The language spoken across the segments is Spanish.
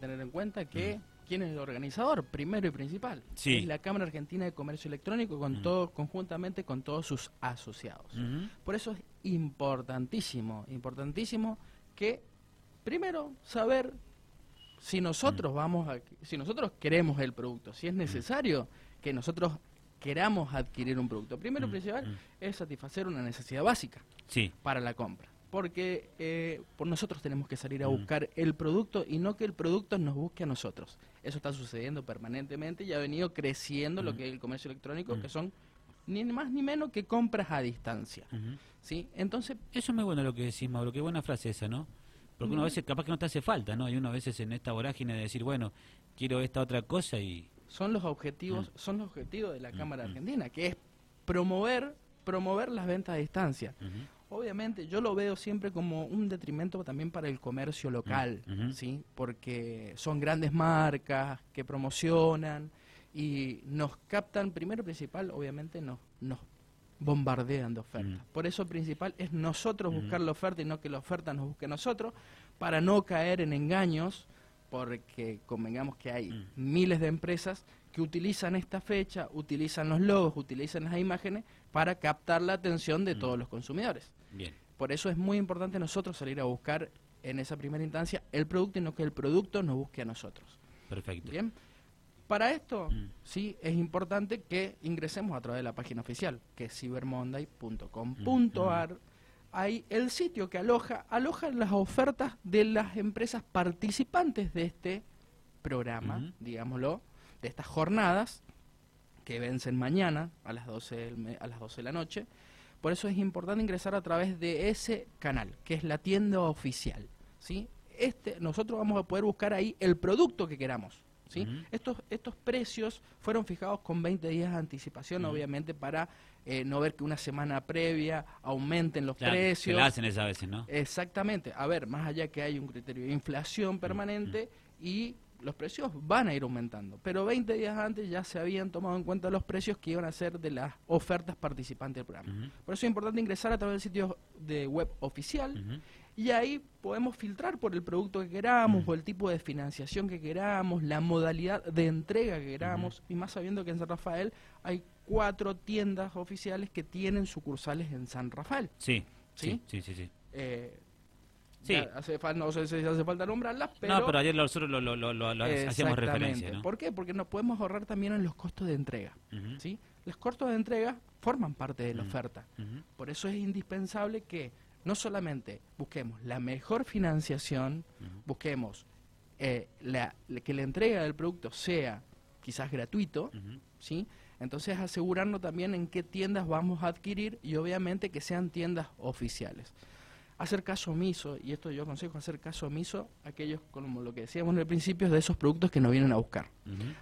tener en cuenta que quién es el organizador, primero y principal. Sí. Es la Cámara Argentina de Comercio Electrónico con Mm. todo, conjuntamente con todos sus asociados. Ujú. Por eso es importantísimo, importantísimo que primero saber si nosotros vamos a, si nosotros queremos el producto, si es necesario que nosotros queramos adquirir un producto. Primero y Mm, principal mm. es satisfacer una necesidad básica Sí. para la compra. Porque eh, por nosotros tenemos que salir a Mm. buscar el producto y no que el producto nos busque a nosotros. Eso está sucediendo permanentemente y ha venido creciendo lo Mm. que es el comercio electrónico, Mm. que son ni más ni menos que compras a distancia. ¿sí? Entonces, Eso es muy bueno lo que decís, Mauro. Qué buena frase esa, ¿no? Porque uno a veces capaz que no te hace falta, ¿no? Y uno a veces en esta vorágine de decir, bueno, quiero esta otra cosa y... son los objetivos, son los objetivos de la Cámara. Argentina, que es promover, promover las ventas a distancia. Obviamente, yo lo veo siempre como un detrimento también para el comercio local, Mm. ¿sí? Porque son grandes marcas que promocionan y nos captan, primero principal, obviamente nos, nos bombardean de ofertas. Mm. Por eso principal es nosotros Mm. buscar la oferta y no que la oferta nos busque a nosotros, para no caer en engaños, porque convengamos que hay miles de empresas que utilizan esta fecha, utilizan los logos, utilizan las imágenes para captar la atención de todos los consumidores. Bien. Por eso es muy importante nosotros salir a buscar en esa primera instancia el producto y no que el producto nos busque a nosotros. Perfecto. Bien. Para esto, Mm. sí, es importante que ingresemos a través de la página oficial, que es cibermonday.com.ar. Ahí el sitio que aloja, aloja las ofertas de las empresas participantes de este programa, digámoslo, de estas jornadas que vencen mañana a las 12 del me- a las 12 de la noche. Por eso es importante ingresar a través de ese canal, que es la tienda oficial, ¿sí? Este nosotros vamos a poder buscar ahí el producto que queramos, ¿sí? Estos estos precios fueron fijados con 20 días de anticipación, obviamente para eh, no ver que una semana previa aumenten los Claro, precios. Se la hacen esa a veces, ¿no? Exactamente. A ver, más allá que hay un criterio de inflación permanente y los precios van a ir aumentando. Pero 20 días antes ya se habían tomado en cuenta los precios que iban a ser de las ofertas participantes del programa. Por eso es importante ingresar a través del sitio de web oficial y ahí podemos filtrar por el producto que queramos, Mm. por el tipo de financiación que queramos, la modalidad de entrega que queramos, y más sabiendo que en San Rafael hay cuatro tiendas oficiales que tienen sucursales en San Rafael. Sí, ¿Sí? sí, sí, sí. sí. Eh, Sí. ya hace no sé si hace falta nombrarlas, pero... no, pero ayer nosotros lo, lo, lo, lo- hacíamos referencia, ¿no? ¿Por qué? Porque nos podemos ahorrar también en los costos de entrega. ¿sí? Los costos de entrega forman parte de la oferta. Por eso es indispensable que no solamente busquemos la mejor financiación, busquemos eh, la- que la entrega del producto sea quizás gratuito. ¿sí? Entonces asegurarnos también en qué tiendas vamos a adquirir y obviamente que sean tiendas oficiales. Hacer caso omiso, y esto yo aconsejo hacer caso omiso a aquellos, como lo que decíamos en el principio, de esos productos que nos vienen a buscar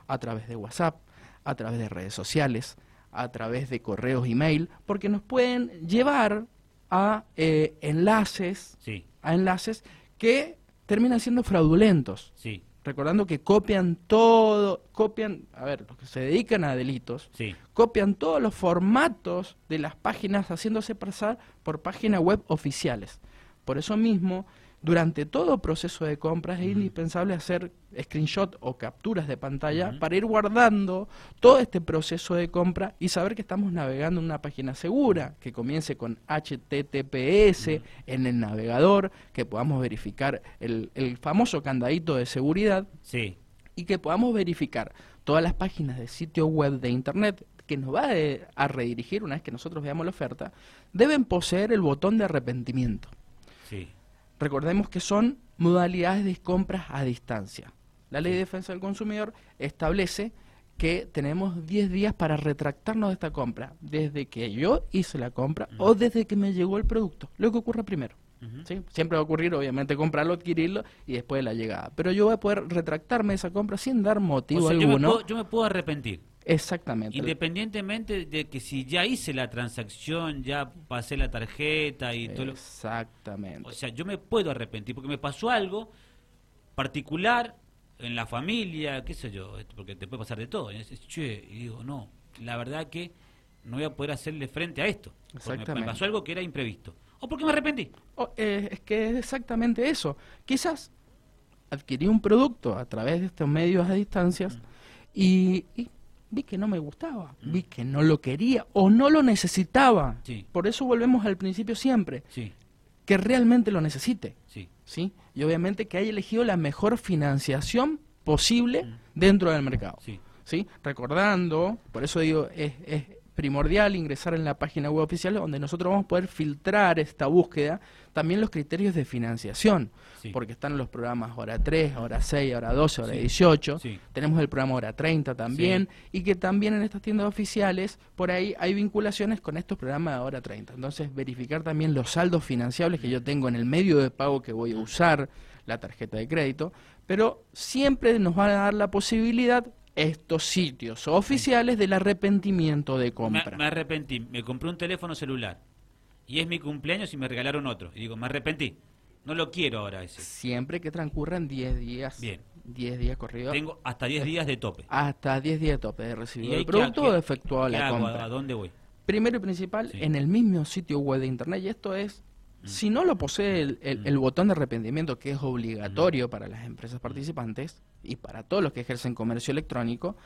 a través de WhatsApp, a través de redes sociales, a través de correos, email, porque nos pueden llevar a eh, enlaces, Sí, a enlaces que terminan siendo fraudulentos. sí, Recordando que copian todo, copian, a ver, los que se dedican a delitos, sí. copian todos los formatos de las páginas haciéndose pasar por páginas web oficiales. Por eso mismo, durante todo proceso de compras es indispensable hacer screenshot o capturas de pantalla para ir guardando todo este proceso de compra y saber que estamos navegando en una página segura, que comience con HTTPS en el navegador, que podamos verificar el, el famoso candadito de seguridad Sí, y que podamos verificar todas las páginas de sitio web de internet que nos va a redirigir una vez que nosotros veamos la oferta, deben poseer el botón de arrepentimiento. Sí. Recordemos que son modalidades de compras a distancia. La Ley de Defensa del Consumidor establece que tenemos 10 días para retractarnos de esta compra, desde que yo hice la compra o desde que me llegó el producto, lo que ocurra primero. Siempre va a ocurrir, obviamente, comprarlo, adquirirlo y después de la llegada. Pero yo voy a poder retractarme de esa compra sin dar motivo O sea, yo me, alguno. puedo, yo me puedo arrepentir. Exactamente. Independientemente de que si ya hice la transacción, ya pasé la tarjeta y todo lo... Exactamente. O sea, yo me puedo arrepentir porque me pasó algo particular en la familia, qué sé yo, esto, porque te puede pasar de todo. Y dices, che, y digo, no, la verdad que no voy a poder hacerle frente a esto. Porque me- me, Exactamente. pasó algo que era imprevisto. O porque me arrepentí. O, eh, es que es exactamente eso. Quizás adquirí un producto a través de estos medios a distancias y, y vi que no me gustaba, vi que no lo quería o no lo necesitaba. Sí. Por eso volvemos al principio siempre, Sí, que realmente lo necesite. sí. ¿sí? Y obviamente que haya elegido la mejor financiación posible Mm. dentro del mercado. Sí. ¿sí? Recordando, por eso digo, es, es primordial ingresar en la página web oficial donde nosotros vamos a poder filtrar esta búsqueda, también los criterios de financiación, Sí. porque están los programas hora 3, hora 6, hora 12, hora Sí. 18, Sí. tenemos el programa hora 30 también, y que también en estas tiendas oficiales, por ahí hay vinculaciones con estos programas de hora 30. Entonces, verificar también los saldos financiables que yo tengo en el medio de pago que voy a usar, la tarjeta de crédito, pero siempre nos van a dar la posibilidad estos sitios oficiales del arrepentimiento de compra. me arrepentí, me compré un teléfono celular y es mi cumpleaños y me regalaron otro. Y digo, me arrepentí, no lo quiero ahora ese. Siempre que transcurran 10 días, Bien. 10 días corridos, Tengo hasta 10 días de tope. hasta 10 días de tope de recibido ahí el producto qué- o efectuado la hago? compra. ¿A dónde voy? Primero y principal, Sí. en el mismo sitio web de internet, y esto es, si no lo posee el, el- el botón de arrepentimiento, que es obligatorio para las empresas participantes y para todos los que ejercen comercio electrónico,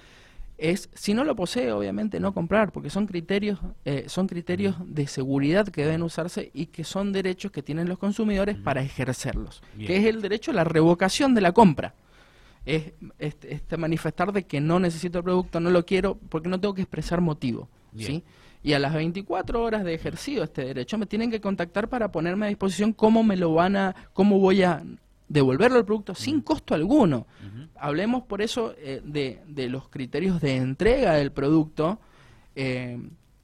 es, si no lo posee, obviamente no comprar, porque son criterios, eh, son criterios de seguridad que deben usarse y que son derechos que tienen los consumidores para ejercerlos, Bien. que es el derecho a la revocación de la compra. Es este, este manifestar de que no necesito el producto, no lo quiero, porque no tengo que expresar motivo. Bien. ¿sí? Y a las 24 horas de ejercido este derecho me tienen que contactar para ponerme a disposición cómo me lo van a, cómo voy a devolverlo el producto sin costo alguno. Hablemos por eso eh, de, de los criterios de entrega del producto eh,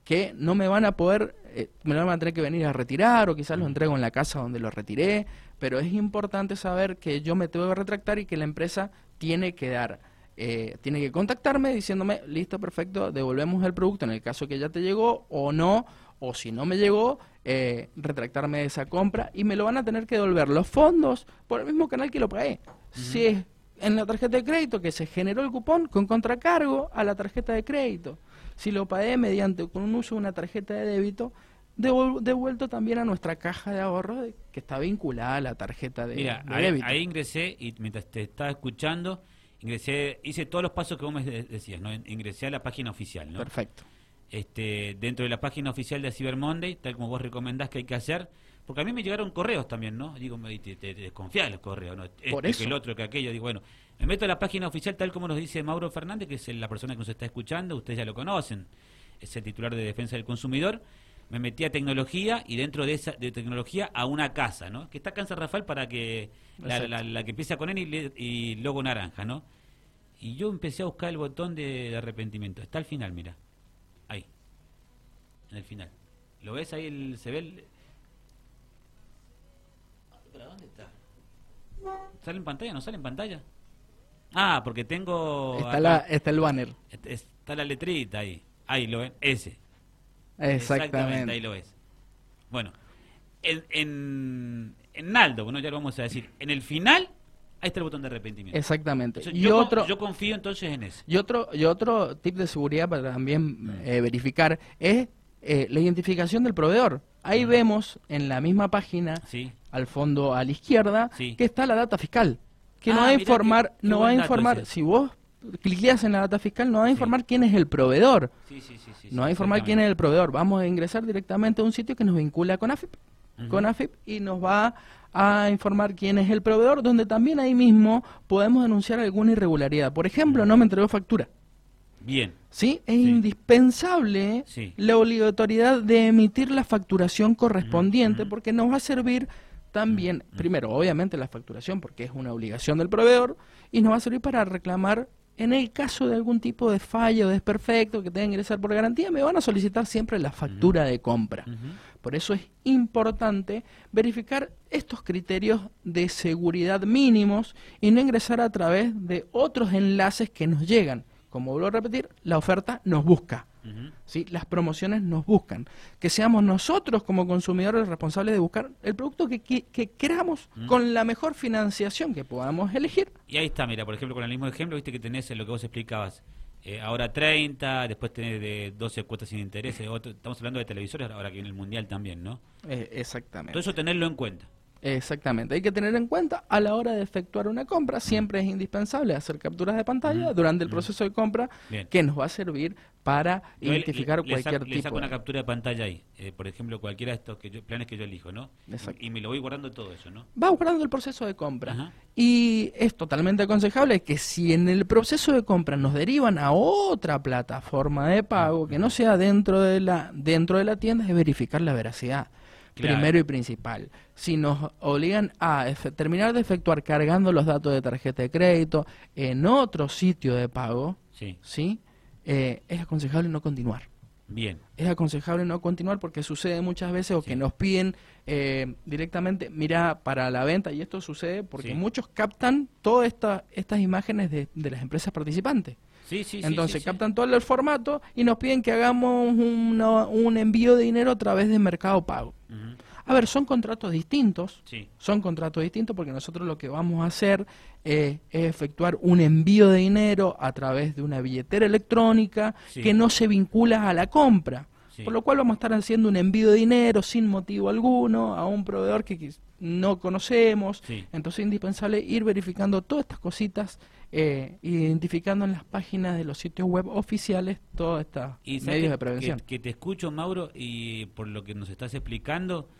que no me van a poder, eh, me lo van a tener que venir a retirar o quizás lo entrego en la casa donde lo retiré, pero es importante saber que yo me tengo que retractar y que la empresa tiene que dar, eh, tiene que contactarme diciéndome, listo, perfecto, devolvemos el producto en el caso que ya te llegó o no, o si no me llegó, eh, retractarme de esa compra y me lo van a tener que devolver los fondos por el mismo canal que lo pagué. Si es en la tarjeta de crédito que se generó el cupón con contracargo a la tarjeta de crédito. Si lo pagué mediante con un uso de una tarjeta de débito, devuelto también a nuestra caja de ahorro de- que está vinculada a la tarjeta de, Mira, de ahí, débito. ahí ingresé y mientras te estaba escuchando, ingresé, hice todos los pasos que vos me de- decías, ¿no? Ingresé a la página oficial, ¿no? Perfecto. este, dentro de la página oficial de Cyber Monday, tal como vos recomendás que hay que hacer, porque a mí me llegaron correos también, ¿no? Digo, me, te, te, te desconfía de los correos, ¿no? Este, Por que eso. el otro, que aquello, digo, bueno, me meto a la página oficial tal como nos dice Mauro Fernández, que es la persona que nos está escuchando, ustedes ya lo conocen, es el titular de Defensa del Consumidor, me metí a tecnología y dentro de esa de tecnología a una casa, ¿no? Que está acá en San Rafael para que la, la- la que empieza con N y, y logo naranja, ¿no? Y yo empecé a buscar el botón de, de arrepentimiento. Está al final, mira. Ahí. En el final. ¿Lo ves ahí? El, ¿Se ve el...? ¿Para dónde está? ¿Sale en pantalla? ¿No sale en pantalla? Ah, porque tengo... Está, acá- la, está el banner. Está la letrita ahí. Ahí lo ven. Ese. Exactamente. ahí lo ves. Bueno, en, en, en Naldo, bueno, ya lo vamos a decir. En el final, ahí está el botón de arrepentimiento. Exactamente. Entonces, Y yo, otro, yo confío entonces en ese. y otro, y otro tip de seguridad para también eh, verificar es eh, la identificación del proveedor. Ahí Mm. vemos en la misma página Sí. al fondo a la izquierda Sí. que está la data fiscal que Ah, no va a informar qué- qué no va a ese. si vos cliqueas en la data fiscal no va a informar quién es el proveedor. Sí, sí, no va a informar quién es el proveedor. Vamos a ingresar directamente a un sitio que nos vincula con AFIP con AFIP y nos va a informar quién es el proveedor donde también ahí mismo podemos denunciar alguna irregularidad. Por ejemplo no me entregó factura. Bien. ¿Sí? Es indispensable la obligatoriedad de emitir la facturación correspondiente porque nos va a servir también, primero, obviamente la facturación porque es una obligación del proveedor y nos va a servir para reclamar en el caso de algún tipo de fallo, o desperfecto que tenga que ingresar por garantía, me van a solicitar siempre la factura de compra. Por eso es importante verificar estos criterios de seguridad mínimos y no ingresar a través de otros enlaces que nos llegan. Como vuelvo a repetir, la oferta nos busca. ¿Sí? Las promociones nos buscan. Que seamos nosotros como consumidores responsables de buscar el producto que, que, que queramos con la mejor financiación que podamos elegir. Y ahí está, mira, por ejemplo, con el mismo ejemplo, viste que tenés lo que vos explicabas. Eh, ahora 30, después tenés de 12 cuotas sin interés. otro- estamos hablando de televisores, ahora que viene el mundial también, ¿no? Eh, exactamente. Todo eso tenerlo en cuenta. Exactamente. Hay que tener en cuenta a la hora de efectuar una compra, siempre es indispensable hacer capturas de pantalla durante el proceso de compra que nos va a servir para identificar cualquier le saco, tipo. Le saco una captura de pantalla ahí, eh, por ejemplo, cualquiera de estos que yo, planes que yo elijo, ¿no? Exacto. Y me lo voy guardando todo eso, ¿no? Va guardando el proceso de compra. Ajá. Y es totalmente aconsejable que si en el proceso de compra nos derivan a otra plataforma de pago que no sea dentro de la dentro de la tienda, es verificar la veracidad primero y principal. Si nos obligan a terminar de efectuar cargando los datos de tarjeta de crédito en otro sitio de pago, sí. Eh, es aconsejable no continuar. Bien. Es aconsejable no continuar porque sucede muchas veces o que nos piden eh, directamente, mira, para la venta, y esto sucede porque muchos captan todas esta, estas imágenes de, las empresas participantes. Sí, sí, Entonces captan todo el formato y nos piden que hagamos un envío de dinero a través de Mercado Pago. A ver, son contratos distintos. Sí. Son contratos distintos porque nosotros lo que vamos a hacer eh, es efectuar un envío de dinero a través de una billetera electrónica que no se vincula a la compra. Por lo cual vamos a estar haciendo un envío de dinero sin motivo alguno a un proveedor que no conocemos. Entonces es indispensable ir verificando todas estas cositas eh, identificando en las páginas de los sitios web oficiales todos estos medios de prevención. Que, te escucho, Mauro, y por lo que nos estás explicando,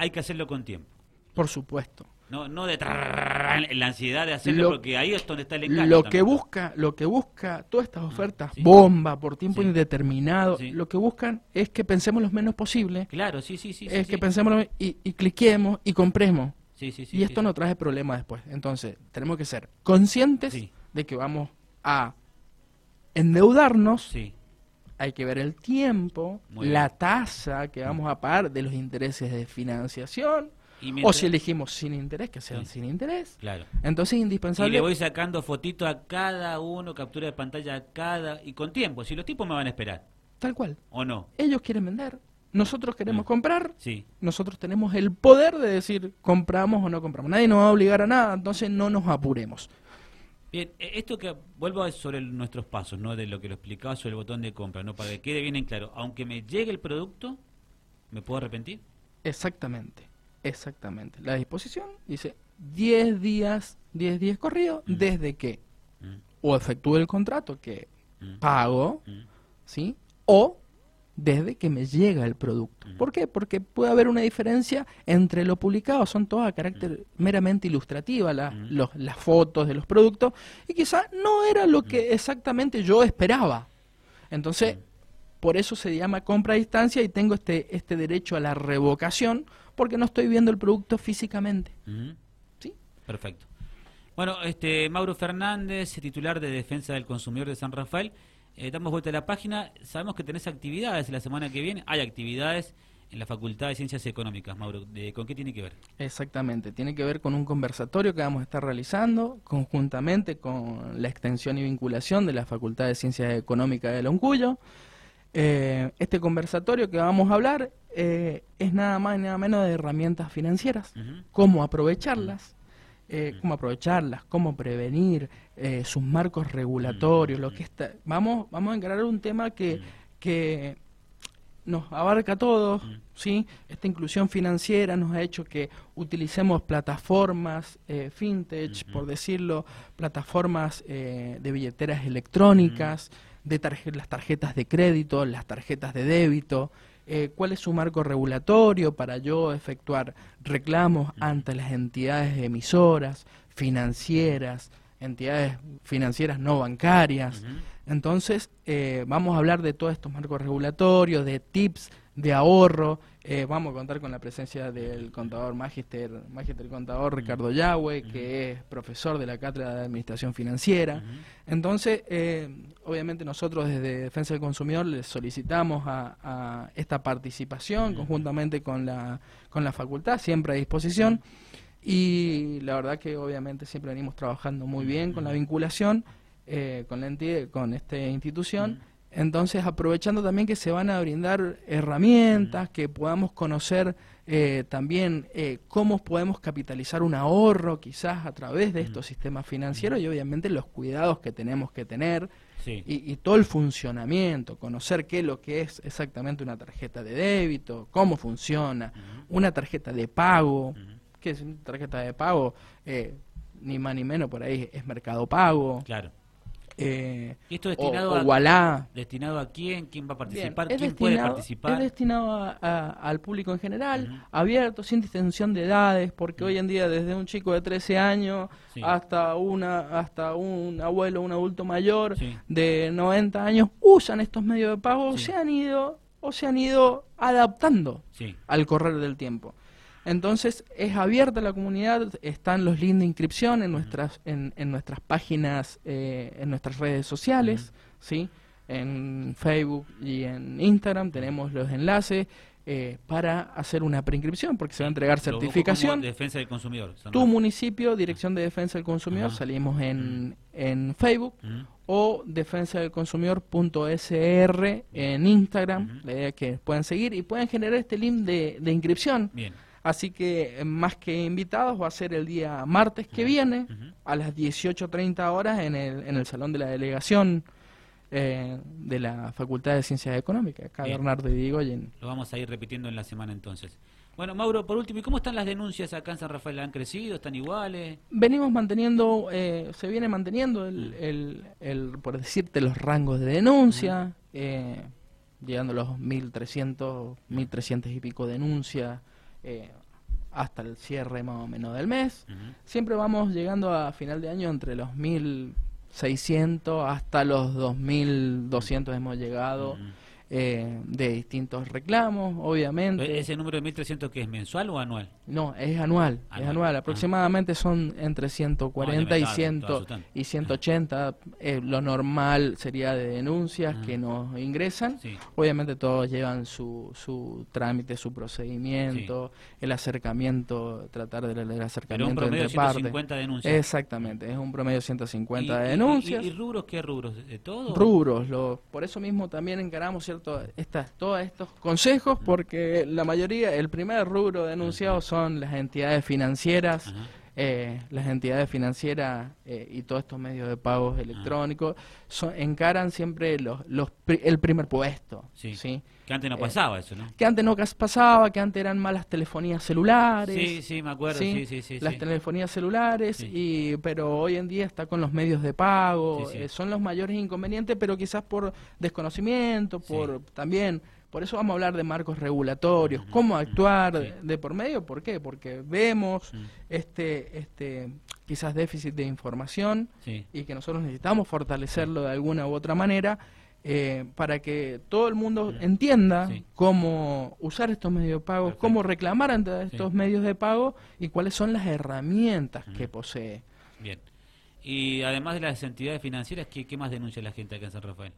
hay que hacerlo con tiempo. Por supuesto. No, no de la ansiedad de hacerlo, porque ahí es donde está el engaño. Lo que busca, lo que busca todas estas ah, ofertas, bomba, por tiempo indeterminado, lo que buscan es que pensemos lo menos posible. Claro, sí, sí, sí. Es que pensemos y, y, cliquemos y compremos. y esto no trae problemas después. Entonces, tenemos que ser conscientes de que vamos a endeudarnos. Sí hay que ver el tiempo, Muy la bien. tasa que vamos a pagar de los intereses de financiación, y o mientras- si elegimos sin interés, que sean Sí. sin interés. Claro. Entonces es Y indispensable... le voy sacando fotito a cada uno, captura de pantalla a cada, y con tiempo, si los tipos me van a esperar, Tal cual. ¿o no? Ellos quieren vender, nosotros queremos Mm. comprar, Sí, nosotros tenemos el poder de decir compramos o no compramos. Nadie nos va a obligar a nada, entonces no nos apuremos. Bien, eh, esto que vuelvo a sobre el- nuestros pasos, ¿no? De lo que lo explicaba sobre el botón de compra, ¿no? Para que quede bien en claro, aunque me llegue el producto, ¿me puedo arrepentir? Exactamente, exactamente. La disposición dice 10 días, 10 días corridos Mm. desde que Mm, o efectúe el contrato que mm, pago, ¿sí? O desde que me llega el producto. ¿Por qué? Porque puede haber una diferencia entre lo publicado, son todas a carácter meramente ilustrativa, la- los- las fotos de los productos, y quizás no era lo que exactamente yo esperaba. Entonces, por eso se llama compra a distancia y tengo este, este derecho a la revocación, porque no estoy viendo el producto físicamente. ¿sí? Perfecto. Bueno, este Mauro Fernández, titular de Defensa del Consumidor de San Rafael, eh, damos vuelta a la página. Sabemos que tenés actividades la semana que viene. Hay actividades en la Facultad de Ciencias Económicas, Mauro. ¿De- ¿Con qué tiene que ver? Exactamente, tiene que ver con un conversatorio que vamos a estar realizando conjuntamente con la extensión y vinculación de la Facultad de Ciencias Económicas de Loncuyo. Eh, este conversatorio que vamos a hablar eh, es nada más y nada menos de herramientas financieras, cómo aprovecharlas, eh, cómo aprovecharlas, cómo prevenir eh, sus marcos regulatorios, Mm. lo que está, vamos, vamos a encarar un tema que, Mm. que nos abarca a todos, Mm. ¿sí? Esta inclusión financiera nos ha hecho que utilicemos plataformas eh, fintech, Ujú. por decirlo, plataformas eh, de billeteras electrónicas, de tarje- las tarjetas de crédito, las tarjetas de débito, eh, cuál es su marco regulatorio para yo efectuar reclamos ante las entidades emisoras, financieras, entidades financieras no bancarias. Entonces, eh, vamos a hablar de todos estos marcos regulatorios, de tips de ahorro. eh, vamos a contar con la presencia del contador Magister, Magister Contador Ricardo Yahweh, que es profesor de la Cátedra de Administración Financiera. Entonces, eh, obviamente nosotros desde Defensa del Consumidor les solicitamos a, a esta participación conjuntamente con la, con la facultad, siempre a disposición. Y la verdad que obviamente siempre venimos trabajando muy bien con la vinculación eh, con la entidad, con esta institución. Entonces, aprovechando también que se van a brindar herramientas, que podamos conocer eh, también eh, cómo podemos capitalizar un ahorro quizás a través de estos sistemas financieros y obviamente los cuidados que tenemos que tener Sí. y, y todo el funcionamiento, conocer qué es lo que es exactamente una tarjeta de débito, cómo funciona, una tarjeta de pago. ¿Qué es tarjeta de pago? Eh, ni más ni menos por ahí es Mercado Pago. Claro. Eh, ¿Y esto destinado o, a o Wallah. destinado a quién? ¿Quién va a Bien, participar? es ¿Quién puede participar? Es destinado a- a- al público en general, abierto, sin distinción de edades, porque hoy en día desde un chico de 13 años Sí. hasta una hasta un abuelo, un adulto mayor Sí. de 90 años usan estos medios de pago, Sí. se han ido o se han ido adaptando al correr del tiempo. Entonces es abierta la comunidad, están los links de inscripción en nuestras en, en nuestras páginas, eh, en nuestras redes sociales, sí, en Facebook y en Instagram tenemos los enlaces eh, para hacer una preinscripción porque se va a entregar certificación. defensa del consumidor. Tu municipio, Dirección de Defensa del Consumidor, salimos en, en Facebook o defensa del consumidor.sr en Instagram, la idea es que puedan seguir y pueden generar este link de, de inscripción. Bien. Así que eh, más que invitados va a ser el día martes que viene a las 18.30 horas en el, en el Salón de la Delegación eh, de la Facultad de Ciencias Económicas, acá Bien. Bernardo y Digoyen. Lo vamos a ir repitiendo en la semana entonces. Bueno, Mauro, por último, ¿y cómo están las denuncias acá en San Rafael? ¿Han crecido? ¿Están iguales? Venimos manteniendo, eh, se viene manteniendo el, el- el, por decirte, los rangos de denuncia, eh, llegando a los 1.300, 1.300 y pico denuncias eh, hasta el cierre más o menos del mes. Siempre vamos llegando a final de año entre los 1.600 hasta los 2.200 hemos llegado. Eh, de distintos reclamos, obviamente. ¿Ese número de 1.300 que es mensual o anual? No, es anual, es Anual. Ah. Aproximadamente son entre 140 y, No, debe estar, 100, todo asustante. y 180. Eh, lo normal sería de denuncias Ah. que nos ingresan. Sí. Obviamente todos llevan su, su trámite, su procedimiento, el acercamiento, tratar del el Pero un acercamiento promedio de entre partes. 150 denuncias. Exactamente, es un promedio de 150 ¿Y- de y- denuncias. ¿Y, y rubros qué rubros? ¿De todo? rubros. Lo, por eso mismo también encaramos cierto estas, todos estos consejos, porque la mayoría, el primer rubro denunciado son las entidades financieras. Eh, las entidades financieras eh, y todos estos medios de pagos electrónicos son, encaran siempre los, los pri- el primer puesto, Sí. ¿sí? Que antes no Eh, pasaba eso, ¿no? Que antes no pasaba, que antes eran malas telefonías celulares. Sí, sí, me acuerdo. Sí, sí, sí. las sí. telefonías celulares y pero hoy en día está con los medios de pago eh, son los mayores inconvenientes pero quizás por desconocimiento por también por eso vamos a hablar de marcos regulatorios cómo actuar sí. de, por medio por qué porque vemos este este quizás déficit de información Sí. y que nosotros necesitamos fortalecerlo de alguna u otra manera eh, para que todo el mundo entienda cómo usar estos medios de pago, Perfecto. cómo reclamar ante estos medios de pago y cuáles son las herramientas que posee. Bien. Y además de las entidades financieras, ¿qué, qué más denuncia la gente acá en San Rafael?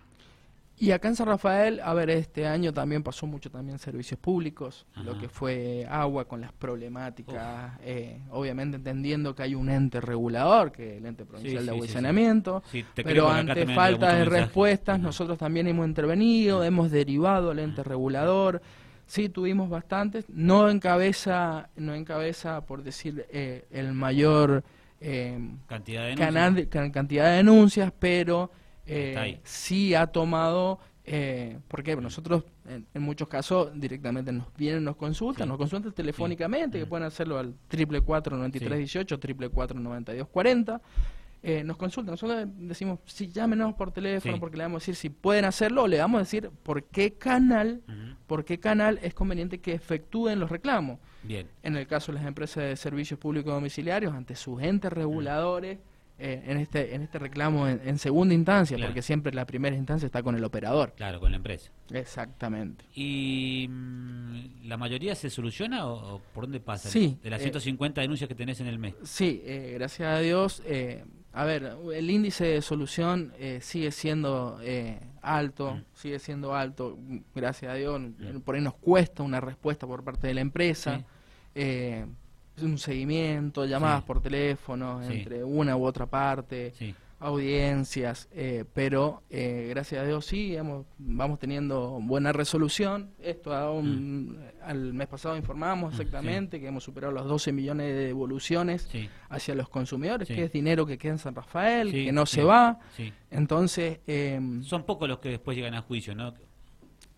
Y acá en San Rafael, a ver, este año también pasó mucho también servicios públicos, lo que fue agua con las problemáticas, eh, obviamente entendiendo que hay un ente regulador, que es el ente provincial Sí, de sí, agua y sí, sí. pero ante falta de respuestas, nosotros también hemos intervenido, hemos derivado al ente regulador. Sí, tuvimos bastantes, no encabeza, no encabeza por decir eh, el mayor eh, Cantidad de- can- cantidad de denuncias, pero eh, sí ha tomado, eh, porque nosotros en, en muchos casos directamente nos vienen, nos consultan, Sí. nos consultan telefónicamente, que Mm. pueden hacerlo al triple cuatro noventa y tres dieciocho, triple cuatro noventa y dos cuarenta. Eh, nos consultan, nosotros decimos, si llámenos por teléfono, Sí. porque le vamos a decir si pueden hacerlo, o le vamos a decir por qué canal, por qué canal es conveniente que efectúen los reclamos Bien. en el caso de las empresas de servicios públicos domiciliarios ante sus entes reguladores eh, en este en este reclamo en, en segunda instancia Claro. porque siempre la primera instancia está con el operador Claro, con la empresa. exactamente ¿Y mm, la mayoría se soluciona o, o por dónde pasa? Sí, De las eh, 150 denuncias que tenés en el mes. sí eh, gracias a Dios eh, a ver el índice de solución eh, sigue siendo eh, alto Mm. sigue siendo alto gracias a Dios por ahí nos cuesta una respuesta por parte de la empresa Sí. Un seguimiento llamadas Sí. por teléfono Sí. entre una u otra parte Sí. audiencias, eh, pero eh, gracias a Dios sí, vamos teniendo buena resolución. Esto a un- al mes pasado informamos Mm, exactamente que hemos superado los 12 millones de devoluciones hacia los consumidores, que es dinero que queda en San Rafael, que no se va. Entonces, eh, Son pocos los que después llegan a juicio, ¿no?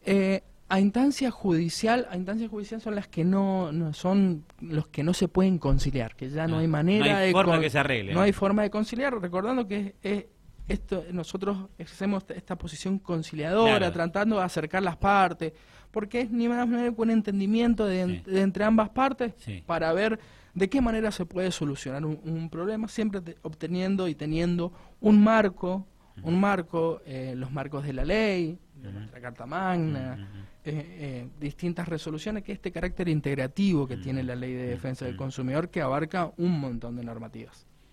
eh, a instancia judicial, a instancia judicial son las que no, no- son los que no se pueden conciliar, que ya no Ah, hay manera no hay de forma que se arregle, No ¿no? hay forma de conciliar, recordando que es, esto nosotros hacemos esta- esta posición conciliadora, Claro. tratando de acercar las partes, porque es ni más ni menos que un entendimiento de, Sí. de entre ambas partes Sí. para ver de qué manera se puede solucionar un, un problema, siempre te- obteniendo y teniendo un marco, un marco, eh, los marcos de la ley, Ujú. nuestra Carta Magna, eh, eh, distintas resoluciones, que este carácter integrativo que tiene la ley de defensa del consumidor que abarca un montón de normativas.